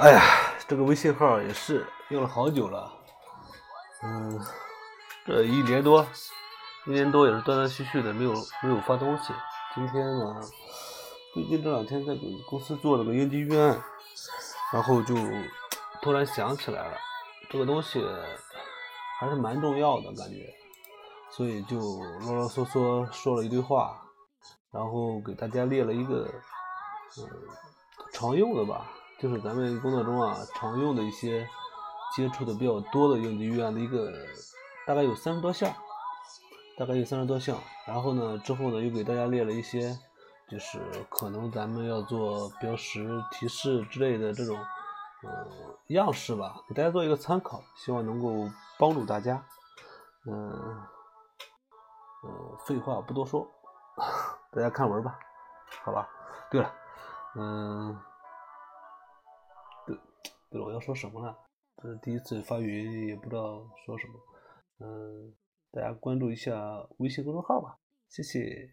哎呀，这个微信号也是用了好久了，嗯，这一年多，一年多也是断断续续的没有没有发东西。今天呢，最近这两天在给公司做了个应急预案，然后就突然想起来了，这个东西还是蛮重要的感觉，所以就啰啰嗦嗦说了一堆话，然后给大家列了一个嗯常用的吧。就是咱们工作中啊常用的一些接触的比较多的应急预案的一个，大概有三十多项，大概有三十多项。然后呢，之后呢又给大家列了一些，就是可能咱们要做标识、提示之类的这种，呃，样式吧，给大家做一个参考，希望能够帮助大家。嗯，呃，废话不多说，大家看文吧，好吧。对了，嗯。对了，我要说什么呢？这是第一次发语音，也不知道说什么。嗯，大家关注一下微信公众号吧，谢谢。